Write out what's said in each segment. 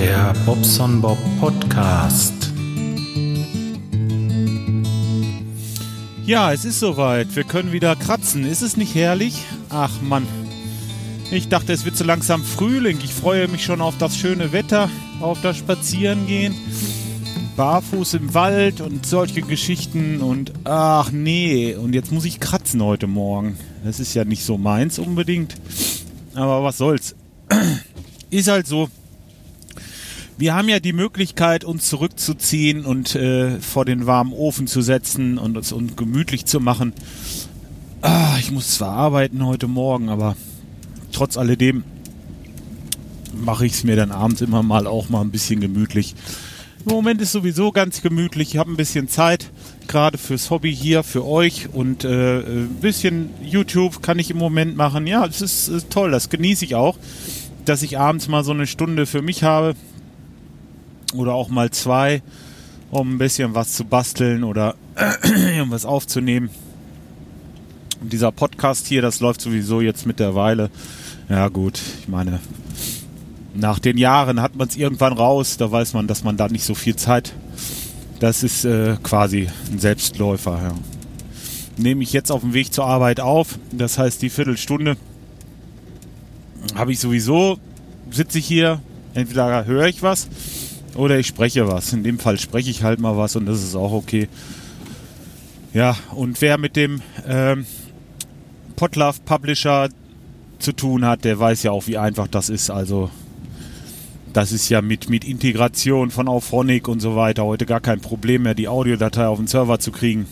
Der Bobson Bob Podcast. Ja, es ist soweit. Wir können wieder kratzen. Ist es nicht herrlich? Ach Mann. Ich dachte, es wird so langsam Frühling. Ich freue mich schon auf das schöne Wetter, auf das Spazierengehen. Barfuß im Wald und solche Geschichten und ach nee, und jetzt muss ich kratzen heute Morgen. Das ist ja nicht so meins unbedingt. Aber was soll's. Ist halt so. Wir haben ja die Möglichkeit, uns zurückzuziehen und äh, vor den warmen Ofen zu setzen und uns und gemütlich zu machen. Ah, ich muss zwar arbeiten heute Morgen, aber trotz alledem mache ich es mir dann abends immer mal auch mal ein bisschen gemütlich. Im Moment ist sowieso ganz gemütlich. Ich habe ein bisschen Zeit, gerade fürs Hobby hier, für euch und äh, ein bisschen YouTube kann ich im Moment machen. Ja, es ist, ist toll, das genieße ich auch, dass ich abends mal so eine Stunde für mich habe oder auch mal zwei, um ein bisschen was zu basteln oder irgendwas aufzunehmen. Und dieser Podcast hier, das läuft sowieso jetzt mittlerweile. Ja gut, ich meine, nach den Jahren hat man es irgendwann raus, da weiß man, dass man da nicht so viel Zeit. Das ist äh, quasi ein Selbstläufer. Ja. Nehme ich jetzt auf dem Weg zur Arbeit auf, das heißt die Viertelstunde habe ich sowieso, sitze ich hier, entweder höre ich was oder ich spreche was. In dem Fall spreche ich halt mal was und das ist auch okay. Ja, und wer mit dem ähm, Potlove Publisher zu tun hat, der weiß ja auch, wie einfach das ist. Also das ist ja mit, mit Integration von Auphonic und so weiter heute gar kein Problem mehr, die Audiodatei auf den Server zu kriegen.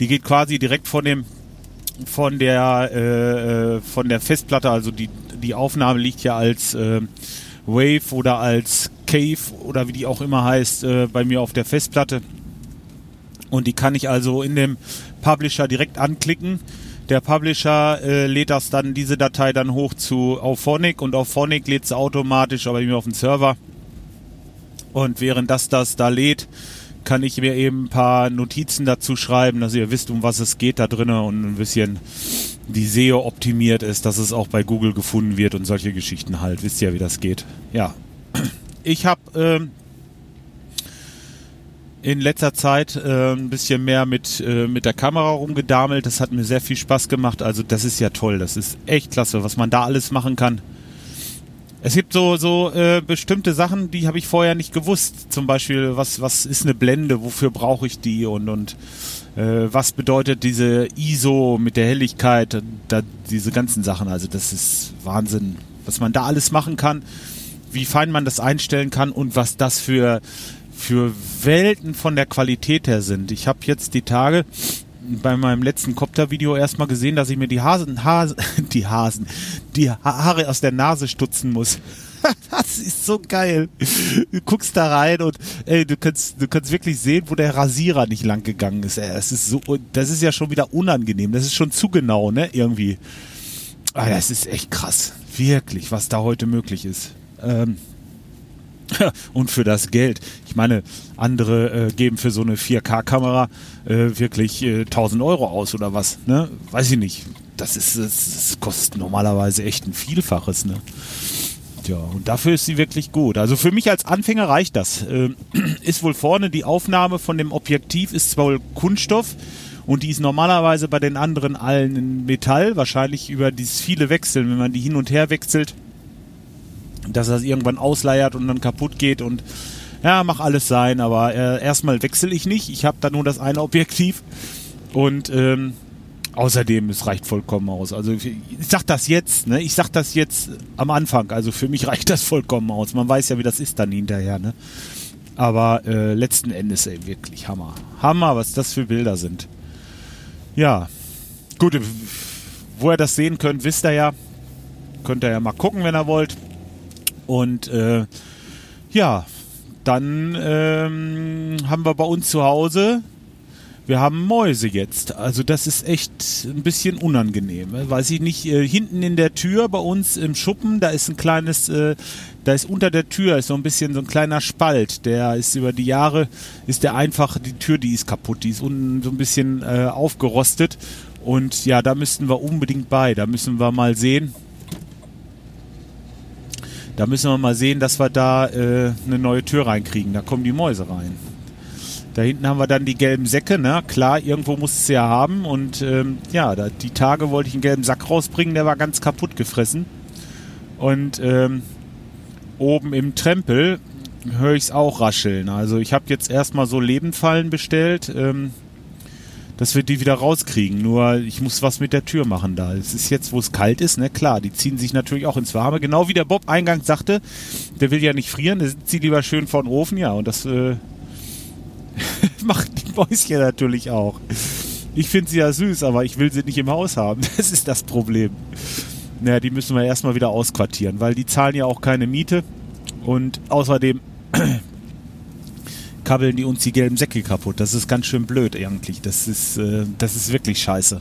Die geht quasi direkt von dem von der äh, von der Festplatte, also die, die Aufnahme liegt ja als äh, Wave oder als Cave oder wie die auch immer heißt, äh, bei mir auf der Festplatte. Und die kann ich also in dem Publisher direkt anklicken. Der Publisher äh, lädt das dann, diese Datei dann hoch zu Auphonic und Auphonic lädt es automatisch aber mir auf den Server. Und während das das da lädt, kann ich mir eben ein paar Notizen dazu schreiben, dass ihr wisst, um was es geht da drinnen und ein bisschen die SEO optimiert ist, dass es auch bei Google gefunden wird und solche Geschichten halt. Wisst ihr, wie das geht? Ja. Ich habe ähm, in letzter Zeit äh, ein bisschen mehr mit, äh, mit der Kamera rumgedamelt. Das hat mir sehr viel Spaß gemacht. Also das ist ja toll. Das ist echt klasse, was man da alles machen kann. Es gibt so, so äh, bestimmte Sachen, die habe ich vorher nicht gewusst. Zum Beispiel, was, was ist eine Blende, wofür brauche ich die und, und was bedeutet diese ISO mit der Helligkeit, da, diese ganzen Sachen. Also das ist Wahnsinn, was man da alles machen kann, wie fein man das einstellen kann und was das für, für Welten von der Qualität her sind. Ich habe jetzt die Tage bei meinem letzten Copter-Video erstmal gesehen, dass ich mir die Hasen, Hasen, die Hasen, die Haare aus der Nase stutzen muss. das ist so geil. Du guckst da rein und ey, du kannst, du kannst wirklich sehen, wo der Rasierer nicht lang gegangen ist. Ey, das ist so, das ist ja schon wieder unangenehm. Das ist schon zu genau, ne? Irgendwie. Ah, das ist echt krass. Wirklich, was da heute möglich ist. Ähm, und für das Geld. Ich meine, andere äh, geben für so eine 4K-Kamera äh, wirklich äh, 1000 Euro aus oder was. Ne? Weiß ich nicht. Das, ist, das, das kostet normalerweise echt ein Vielfaches. Ne? Ja, und dafür ist sie wirklich gut. Also für mich als Anfänger reicht das. Ähm, ist wohl vorne die Aufnahme von dem Objektiv ist zwar wohl Kunststoff und die ist normalerweise bei den anderen allen in Metall, wahrscheinlich über dieses viele Wechseln, wenn man die hin und her wechselt dass das irgendwann ausleiert und dann kaputt geht und ja, mach alles sein, aber äh, erstmal wechsle ich nicht. Ich habe da nur das eine Objektiv und ähm, außerdem, es reicht vollkommen aus. Also ich, sag das jetzt, ne? Ich sag das jetzt am Anfang. Also für mich reicht das vollkommen aus. Man weiß ja, wie das ist dann hinterher, ne? Aber äh, letzten Endes, ey, wirklich Hammer. Hammer, was das für Bilder sind. Ja. Gut, wo ihr das sehen könnt, wisst ihr ja. Könnt ihr ja mal gucken, wenn ihr wollt. Und äh, ja, dann ähm, haben wir bei uns zu Hause, wir haben Mäuse jetzt. Also das ist echt ein bisschen unangenehm. Weiß ich nicht, äh, hinten in der Tür bei uns im Schuppen, da ist ein kleines, äh, da ist unter der Tür ist so ein bisschen so ein kleiner Spalt. Der ist über die Jahre, ist der einfach, die Tür, die ist kaputt, die ist unten so ein bisschen äh, aufgerostet. Und ja, da müssten wir unbedingt bei. Da müssen wir mal sehen, Da müssen wir mal sehen, dass wir da äh, eine neue Tür reinkriegen. Da kommen die Mäuse rein. Da hinten haben wir dann die gelben Säcke, ne? Klar, irgendwo muss es ja haben. Und ähm, ja, da, die Tage wollte ich einen gelben Sack rausbringen, der war ganz kaputt gefressen. Und ähm, oben im Trempel höre ich es auch rascheln. Also ich habe jetzt erstmal so Lebenfallen bestellt, ähm, dass wir die wieder rauskriegen. Nur ich muss was mit der Tür machen da. Es ist jetzt, wo es kalt ist, ne? Klar, die ziehen sich natürlich auch ins Warme. Genau wie der Bob eingangs sagte, der will ja nicht frieren, der zieht lieber schön vor den Ofen. Ja, und das äh, macht die Mäuschen natürlich auch. Ich finde sie ja süß, aber ich will sie nicht im Haus haben. Das ist das Problem. Naja, die müssen wir erstmal wieder ausquartieren, weil die zahlen ja auch keine Miete. Und außerdem kabbeln die uns die gelben Säcke kaputt. Das ist ganz schön blöd eigentlich. Das ist, äh, das ist wirklich scheiße.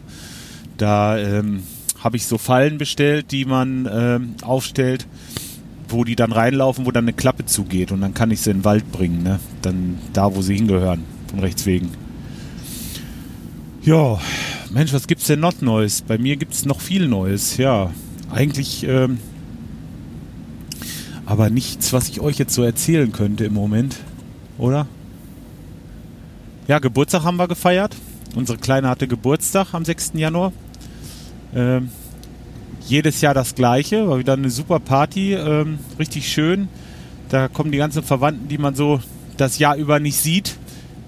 Da ähm, habe ich so Fallen bestellt, die man ähm, aufstellt, wo die dann reinlaufen, wo dann eine Klappe zugeht. Und dann kann ich sie in den Wald bringen. Ne? Dann da, wo sie hingehören. Von rechts wegen. Ja, Mensch, was gibt's denn noch Neues? Bei mir gibt es noch viel Neues. Ja, eigentlich... Ähm, aber nichts, was ich euch jetzt so erzählen könnte im Moment, oder? Ja, Geburtstag haben wir gefeiert. Unsere Kleine hatte Geburtstag am 6. Januar. Ähm, jedes Jahr das gleiche, war wieder eine super Party, ähm, richtig schön. Da kommen die ganzen Verwandten, die man so das Jahr über nicht sieht.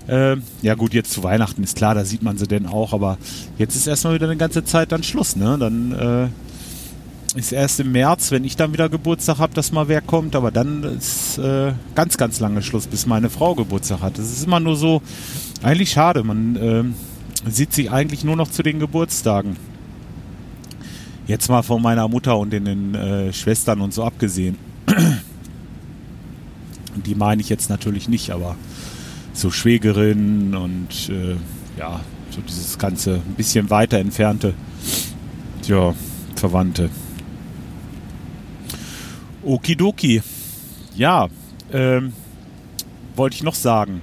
Ähm, ja gut, jetzt zu Weihnachten ist klar, da sieht man sie denn auch, aber jetzt ist erstmal wieder eine ganze Zeit dann Schluss, ne? Dann äh, ist erst im März, wenn ich dann wieder Geburtstag habe, dass mal wer kommt. Aber dann ist äh, ganz, ganz lange Schluss, bis meine Frau Geburtstag hat. Das ist immer nur so, eigentlich schade. Man äh, sieht sich eigentlich nur noch zu den Geburtstagen. Jetzt mal von meiner Mutter und den äh, Schwestern und so abgesehen. Die meine ich jetzt natürlich nicht, aber so Schwägerinnen und äh, ja, so dieses ganze ein bisschen weiter entfernte, ja, Verwandte. Okidoki. Ja, ähm, wollte ich noch sagen.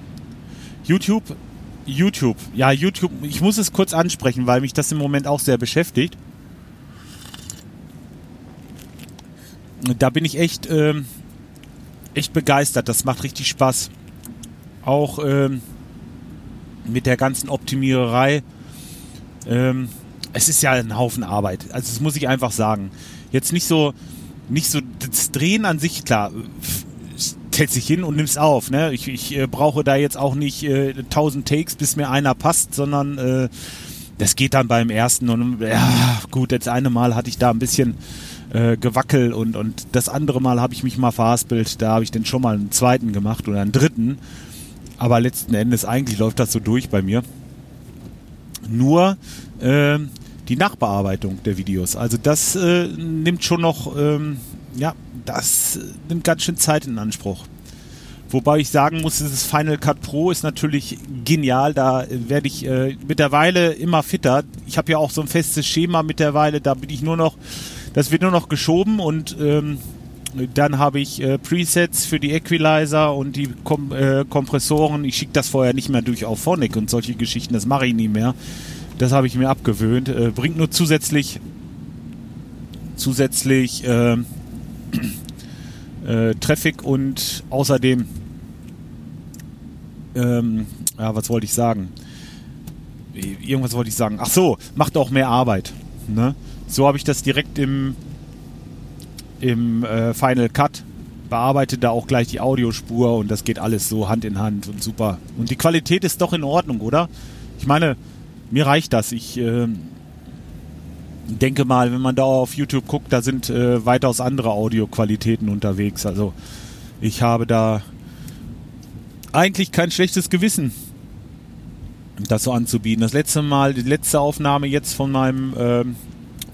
YouTube, YouTube, ja, YouTube, ich muss es kurz ansprechen, weil mich das im Moment auch sehr beschäftigt. Da bin ich echt, ähm, echt begeistert. Das macht richtig Spaß. Auch ähm, mit der ganzen Optimiererei. Ähm, es ist ja ein Haufen Arbeit. Also das muss ich einfach sagen. Jetzt nicht so, nicht so das Drehen an sich, klar, stellt sich hin und nimmst auf. Ne? Ich, ich äh, brauche da jetzt auch nicht äh, 1000 Takes, bis mir einer passt, sondern äh, das geht dann beim ersten und ja, gut, das eine Mal hatte ich da ein bisschen äh, gewackelt und, und das andere Mal habe ich mich mal verhaspelt, da habe ich dann schon mal einen zweiten gemacht oder einen dritten. Aber letzten Endes eigentlich läuft das so durch bei mir. Nur äh, die Nachbearbeitung der Videos. Also das äh, nimmt schon noch, ähm, ja, das nimmt ganz schön Zeit in Anspruch. Wobei ich sagen muss, dieses Final Cut Pro ist natürlich genial. Da werde ich äh, mittlerweile immer fitter. Ich habe ja auch so ein festes Schema mittlerweile. Da bin ich nur noch, das wird nur noch geschoben und ähm, dann habe ich äh, Presets für die Equalizer und die Kom äh, Kompressoren. Ich schicke das vorher nicht mehr durch auf Phonic und solche Geschichten. Das mache ich nie mehr. Das habe ich mir abgewöhnt. Äh, bringt nur zusätzlich zusätzlich äh, äh, Traffic und außerdem ähm, ja, was wollte ich sagen? Irgendwas wollte ich sagen. Ach so, macht auch mehr Arbeit. Ne? So habe ich das direkt im, im äh, Final Cut bearbeitet da auch gleich die Audiospur und das geht alles so Hand in Hand und super. Und die Qualität ist doch in Ordnung, oder? Ich meine, mir reicht das. Ich äh, denke mal, wenn man da auf YouTube guckt, da sind äh, weitaus andere Audioqualitäten unterwegs. Also ich habe da eigentlich kein schlechtes Gewissen, das so anzubieten. Das letzte Mal, die letzte Aufnahme jetzt von meinem äh,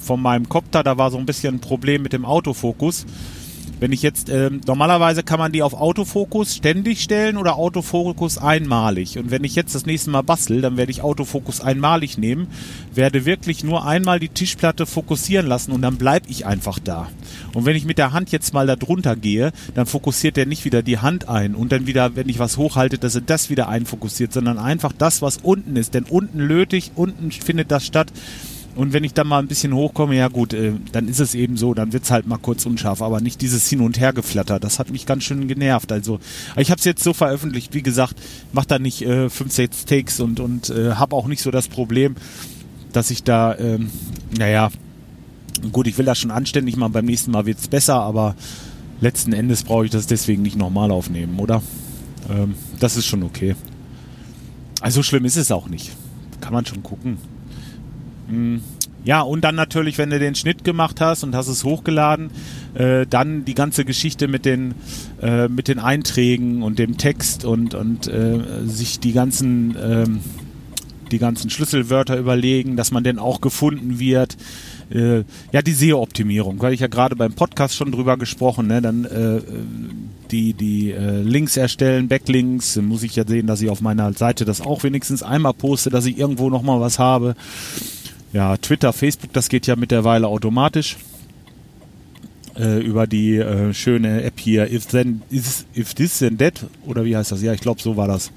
von meinem Copter, da war so ein bisschen ein Problem mit dem Autofokus. Wenn ich jetzt, äh, normalerweise kann man die auf Autofokus ständig stellen oder Autofokus einmalig. Und wenn ich jetzt das nächste Mal bastel, dann werde ich Autofokus einmalig nehmen, werde wirklich nur einmal die Tischplatte fokussieren lassen und dann bleibe ich einfach da. Und wenn ich mit der Hand jetzt mal da drunter gehe, dann fokussiert der nicht wieder die Hand ein und dann wieder, wenn ich was hochhalte, dass er das wieder einfokussiert, sondern einfach das, was unten ist. Denn unten lötig, unten findet das statt Und wenn ich dann mal ein bisschen hochkomme, ja gut, äh, dann ist es eben so, dann wird es halt mal kurz unscharf, aber nicht dieses Hin- und Hergeflatter. Das hat mich ganz schön genervt. Also ich habe es jetzt so veröffentlicht, wie gesagt, mach da nicht äh, fünf, sechs Takes und, und äh, habe auch nicht so das Problem, dass ich da, ähm, naja, gut, ich will das schon anständig machen, beim nächsten Mal wird es besser, aber letzten Endes brauche ich das deswegen nicht nochmal aufnehmen, oder? Ähm, das ist schon okay. Also schlimm ist es auch nicht. Kann man schon gucken. Hm. Ja, und dann natürlich, wenn du den Schnitt gemacht hast und hast es hochgeladen, äh, dann die ganze Geschichte mit den, äh, mit den Einträgen und dem Text und, und äh, sich die ganzen, ähm, die ganzen Schlüsselwörter überlegen, dass man denn auch gefunden wird. Äh, ja, die SEO-Optimierung, weil ich ja gerade beim Podcast schon drüber gesprochen, ne? dann äh, die, die äh, Links erstellen, Backlinks, muss ich ja sehen, dass ich auf meiner Seite das auch wenigstens einmal poste, dass ich irgendwo nochmal was habe. Ja, Twitter, Facebook, das geht ja mittlerweile automatisch äh, über die äh, schöne App hier, if, then, if, if this then that, oder wie heißt das? Ja, ich glaube, so war das.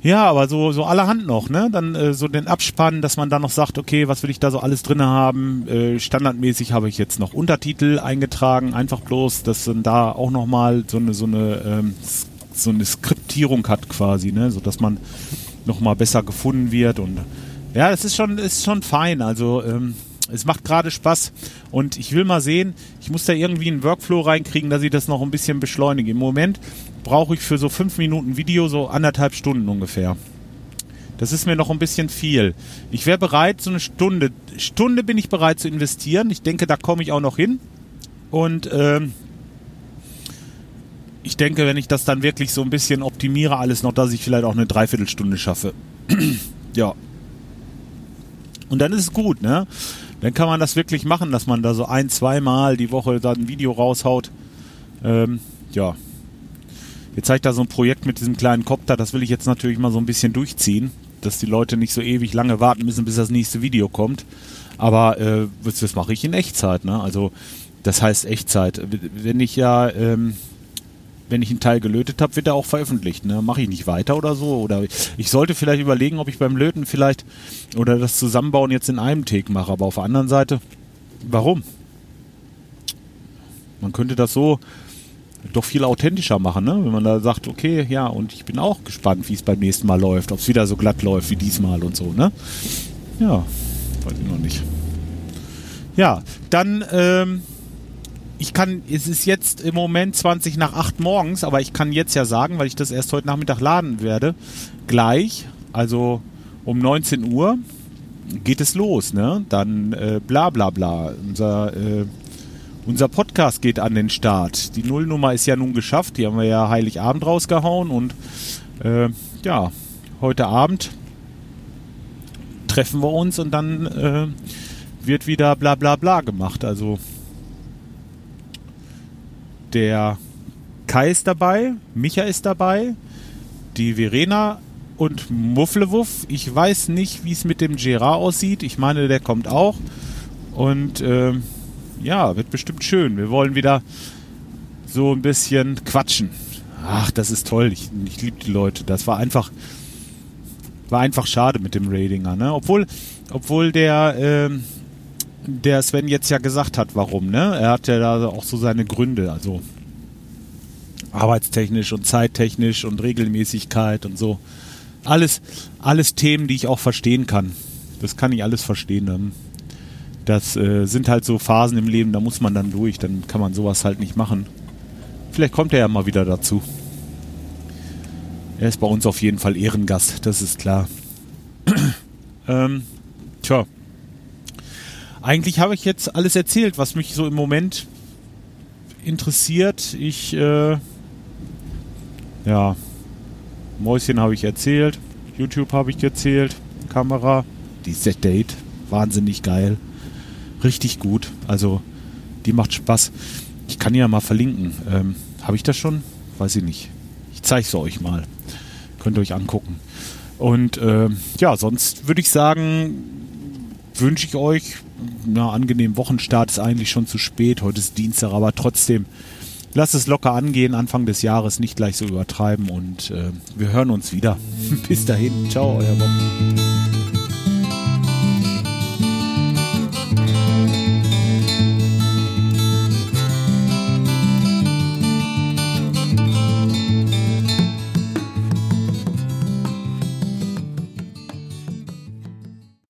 Ja, aber so, so allerhand noch, ne? Dann äh, so den Abspann, dass man dann noch sagt, okay, was will ich da so alles drin haben? Äh, standardmäßig habe ich jetzt noch Untertitel eingetragen, einfach bloß, dass dann da auch nochmal so eine, so eine, ähm, so eine Skriptierung hat quasi, ne? So dass man nochmal besser gefunden wird und ja, es ist schon, ist schon fein. Also ähm, es macht gerade Spaß und ich will mal sehen, ich muss da irgendwie einen Workflow reinkriegen, dass ich das noch ein bisschen beschleunige. Im Moment brauche ich für so fünf Minuten Video so anderthalb Stunden ungefähr. Das ist mir noch ein bisschen viel. Ich wäre bereit, so eine Stunde, Stunde bin ich bereit zu investieren. Ich denke, da komme ich auch noch hin. Und ähm, ich denke, wenn ich das dann wirklich so ein bisschen optimiere, alles noch, dass ich vielleicht auch eine Dreiviertelstunde schaffe. ja. Und dann ist es gut, ne? Dann kann man das wirklich machen, dass man da so ein, zweimal die Woche dann ein Video raushaut. Ähm, ja, Jetzt ich da so ein Projekt mit diesem kleinen Copter, das will ich jetzt natürlich mal so ein bisschen durchziehen, dass die Leute nicht so ewig lange warten müssen, bis das nächste Video kommt. Aber äh, das, das mache ich in Echtzeit, ne? Also das heißt Echtzeit. Wenn ich ja, ähm, wenn ich einen Teil gelötet habe, wird er auch veröffentlicht. Ne? Mache ich nicht weiter oder so. Oder ich sollte vielleicht überlegen, ob ich beim Löten vielleicht oder das Zusammenbauen jetzt in einem Take mache. Aber auf der anderen Seite, warum? Man könnte das so doch viel authentischer machen, ne? Wenn man da sagt, okay, ja, und ich bin auch gespannt, wie es beim nächsten Mal läuft, ob es wieder so glatt läuft wie diesmal und so, ne? Ja, weiß ich noch nicht. Ja, dann, ähm, ich kann, es ist jetzt im Moment 20 nach 8 morgens, aber ich kann jetzt ja sagen, weil ich das erst heute Nachmittag laden werde, gleich, also um 19 Uhr geht es los, ne? Dann äh, bla bla bla. Unser äh, unser Podcast geht an den Start. Die Nullnummer ist ja nun geschafft. Die haben wir ja Heiligabend rausgehauen. Und äh, ja, heute Abend treffen wir uns und dann äh, wird wieder bla bla bla gemacht. Also der Kai ist dabei, Micha ist dabei, die Verena und Mufflewuff. Ich weiß nicht, wie es mit dem Gerard aussieht. Ich meine, der kommt auch. Und äh, ja, wird bestimmt schön. Wir wollen wieder so ein bisschen quatschen. Ach, das ist toll. Ich, ich liebe die Leute. Das war einfach, war einfach schade mit dem Ratinger, ne? Obwohl, obwohl der, ähm, der Sven jetzt ja gesagt hat, warum, ne? Er hat ja da auch so seine Gründe, also arbeitstechnisch und zeittechnisch und Regelmäßigkeit und so. Alles, alles Themen, die ich auch verstehen kann. Das kann ich alles verstehen. Dann das äh, sind halt so Phasen im Leben, da muss man dann durch, dann kann man sowas halt nicht machen. Vielleicht kommt er ja mal wieder dazu. Er ist bei uns auf jeden Fall Ehrengast, das ist klar. ähm, tja. Eigentlich habe ich jetzt alles erzählt, was mich so im Moment interessiert. Ich, äh, ja, Mäuschen habe ich erzählt, YouTube habe ich erzählt, Kamera, die Date, wahnsinnig geil richtig gut. Also die macht Spaß. Ich kann ja mal verlinken. Ähm, Habe ich das schon? Weiß ich nicht. Ich zeige es euch mal. Könnt ihr euch angucken. Und äh, ja, sonst würde ich sagen, wünsche ich euch einen angenehmen Wochenstart. Ist eigentlich schon zu spät. Heute ist Dienstag, aber trotzdem lasst es locker angehen. Anfang des Jahres nicht gleich so übertreiben. Und äh, wir hören uns wieder. Bis dahin. Ciao, euer Bob.